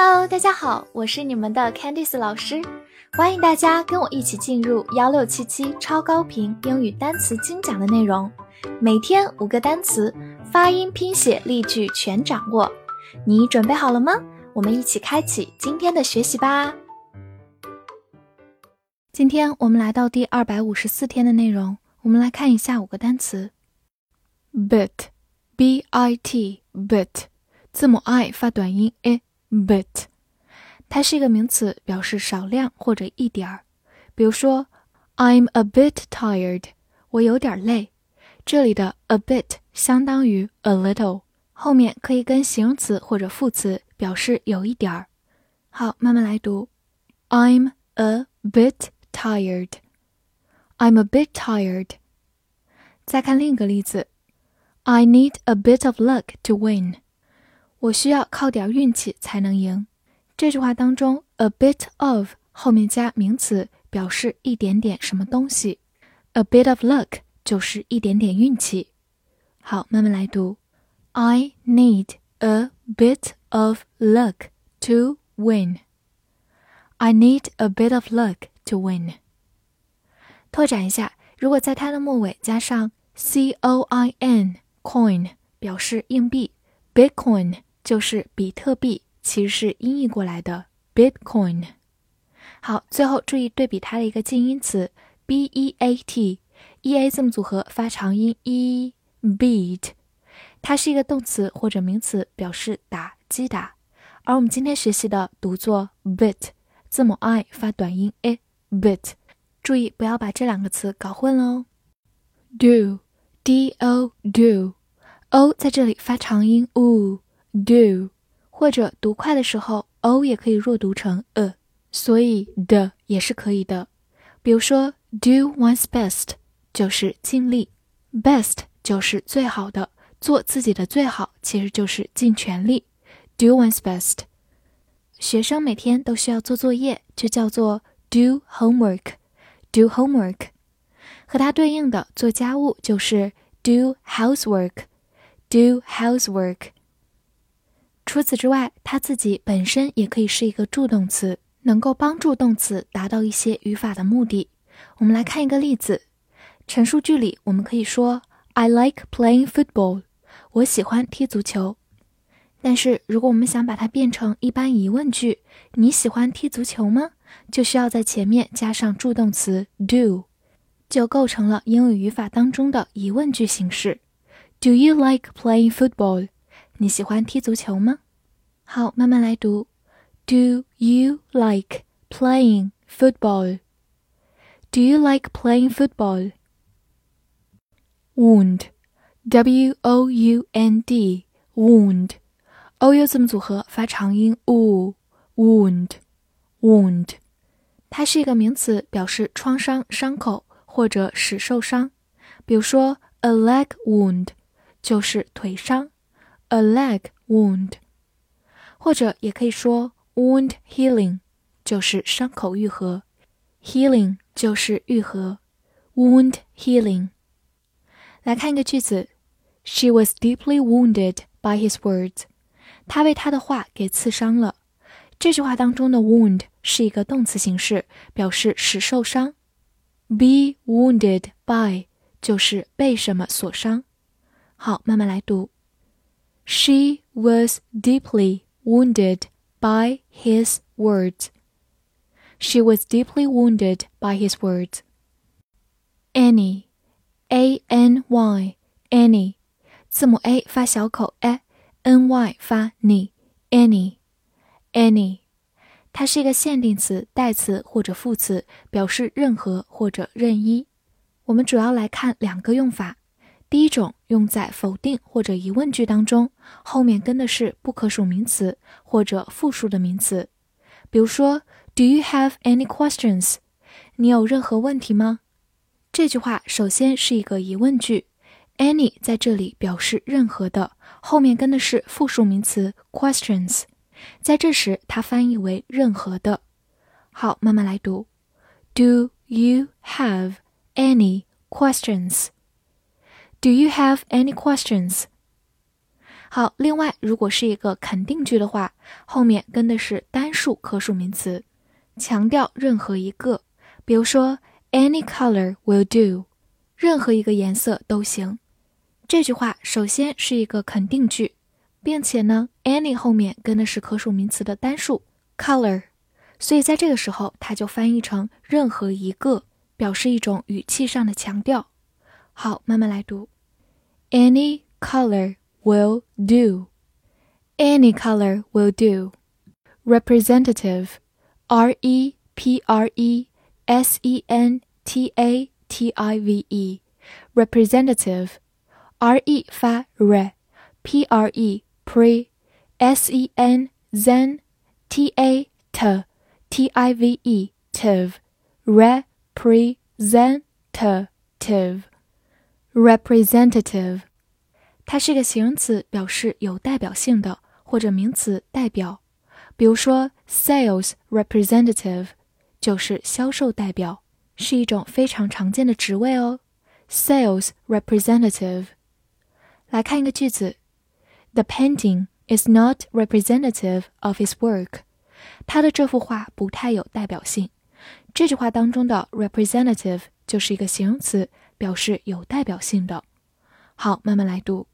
Hello，大家好，我是你们的 Candice 老师，欢迎大家跟我一起进入幺六七七超高频英语单词精讲的内容，每天五个单词，发音、拼写、例句全掌握，你准备好了吗？我们一起开启今天的学习吧。今天我们来到第二百五十四天的内容，我们来看一下五个单词：bit，b i t，bit，字母 i 发短音 a。bit，它是一个名词，表示少量或者一点儿。比如说，I'm a bit tired，我有点累。这里的 a bit 相当于 a little，后面可以跟形容词或者副词表示有一点儿。好，慢慢来读，I'm a bit tired。I'm a bit tired。再看另一个例子，I need a bit of luck to win。 我需要靠点运气才能赢。这句话当中，a bit of 后面加名词，表示一点点什么东西。a bit of luck 就是一点点运气。好，慢慢来读。I need a bit of luck to win. I need a bit of luck to win. 拓展一下，如果在它的末尾加上 c o i n，coin 表示硬币，bitcoin。就是比特币，其实是音译过来的 Bitcoin。好，最后注意对比它的一个近音词 b e a t，e a 字母组合发长音 e，beat，它是一个动词或者名词，表示打击打。而我们今天学习的读作 bit，字母 i 发短音 a，bit，注意不要把这两个词搞混喽。do，d o do，o 在这里发长音 u。do，或者读快的时候，o 也可以弱读成 a，所以的也是可以的。比如说，do one's best 就是尽力，best 就是最好的，做自己的最好，其实就是尽全力。do one's best。学生每天都需要做作业，就叫做 do homework。do homework，和它对应的做家务就是 do housework。do housework。除此之外，它自己本身也可以是一个助动词，能够帮助动词达到一些语法的目的。我们来看一个例子，陈述句里我们可以说 "I like playing football"，我喜欢踢足球。但是如果我们想把它变成一般疑问句，你喜欢踢足球吗？就需要在前面加上助动词 do，就构成了英语语法当中的疑问句形式。Do you like playing football？你喜欢踢足球吗？好，慢慢来读。Do you like playing football? Do you like playing football? Wound, W O U N D, wound, O U 字母组合发长音 u, wound, wound，它是一个名词，表示创伤、伤口或者使受伤。比如说，a leg wound 就是腿伤。a leg wound，或者也可以说 wound healing，就是伤口愈合，healing 就是愈合，wound healing。来看一个句子，She was deeply wounded by his words。她被他的话给刺伤了。这句话当中的 wound 是一个动词形式，表示使受伤。Be wounded by 就是被什么所伤。好，慢慢来读。 She was deeply wounded by his words. She was deeply wounded by his words. Any, A N Y, any，字母 A 发小口 a，N Y 发 ni，any，any，它是一个限定词、代词或者副词，表示任何或者任意。我们主要来看两个用法。 第一种用在否定或者疑问句当中，后面跟的是不可数名词或者复数的名词。比如说，Do you have any questions？你有任何问题吗？这句话首先是一个疑问句，any 在这里表示任何的，后面跟的是复数名词 questions，在这时它翻译为任何的。好，慢慢来读，Do you have any questions？Do you have any questions？好，另外，如果是一个肯定句的话，后面跟的是单数可数名词，强调任何一个。比如说，Any color will do，任何一个颜色都行。这句话首先是一个肯定句，并且呢，any 后面跟的是可数名词的单数 color，所以在这个时候，它就翻译成任何一个，表示一种语气上的强调。好，慢慢来读，Any color will do. Any color will do. Representative, R E P R E S E N T A T I V E, representative, R E 发 re，P R E pre, S E N zen, T A t T I V E tive, representative, Representative. 它是一个形容词，表示有代表性的，或者名词代表。比如说，sales representative 就是销售代表，是一种非常常见的职位哦。sales representative。来看一个句子：The painting is not representative of his work。他的这幅画不太有代表性。这句话当中的 representative 就是一个形容词，表示有代表性的。好，慢慢来读。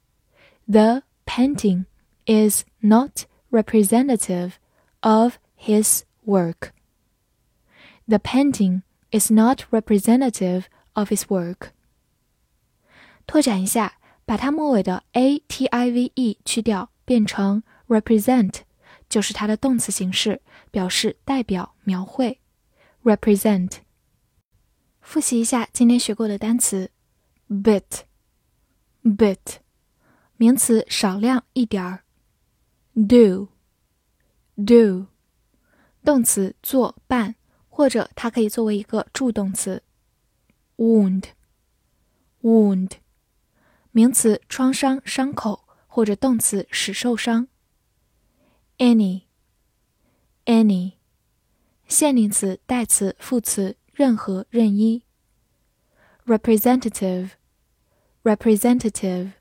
The painting is not representative of his work. The painting is not representative of his work. 拓展一下，把它末尾的 a t i v e 去掉，变成 represent，就是它的动词形式，表示代表、描绘。represent。 复习一下今天学过的单词。：bit，bit。名词少量一点儿，do，do，动词做办，或者它可以作为一个助动词，wound，wound，名词创伤伤口，或者动词使受伤，any，any，限定词代词副词。任何任意，representative，representative。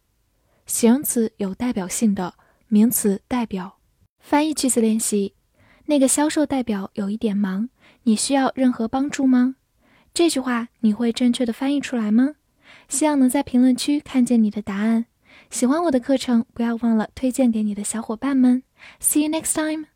形容词有代表性的，名词代表。翻译句子练习：那个销售代表有一点忙，你需要任何帮助吗？这句话你会正确的翻译出来吗？希望能在评论区看见你的答案。喜欢我的课程，不要忘了推荐给你的小伙伴们。See you next time.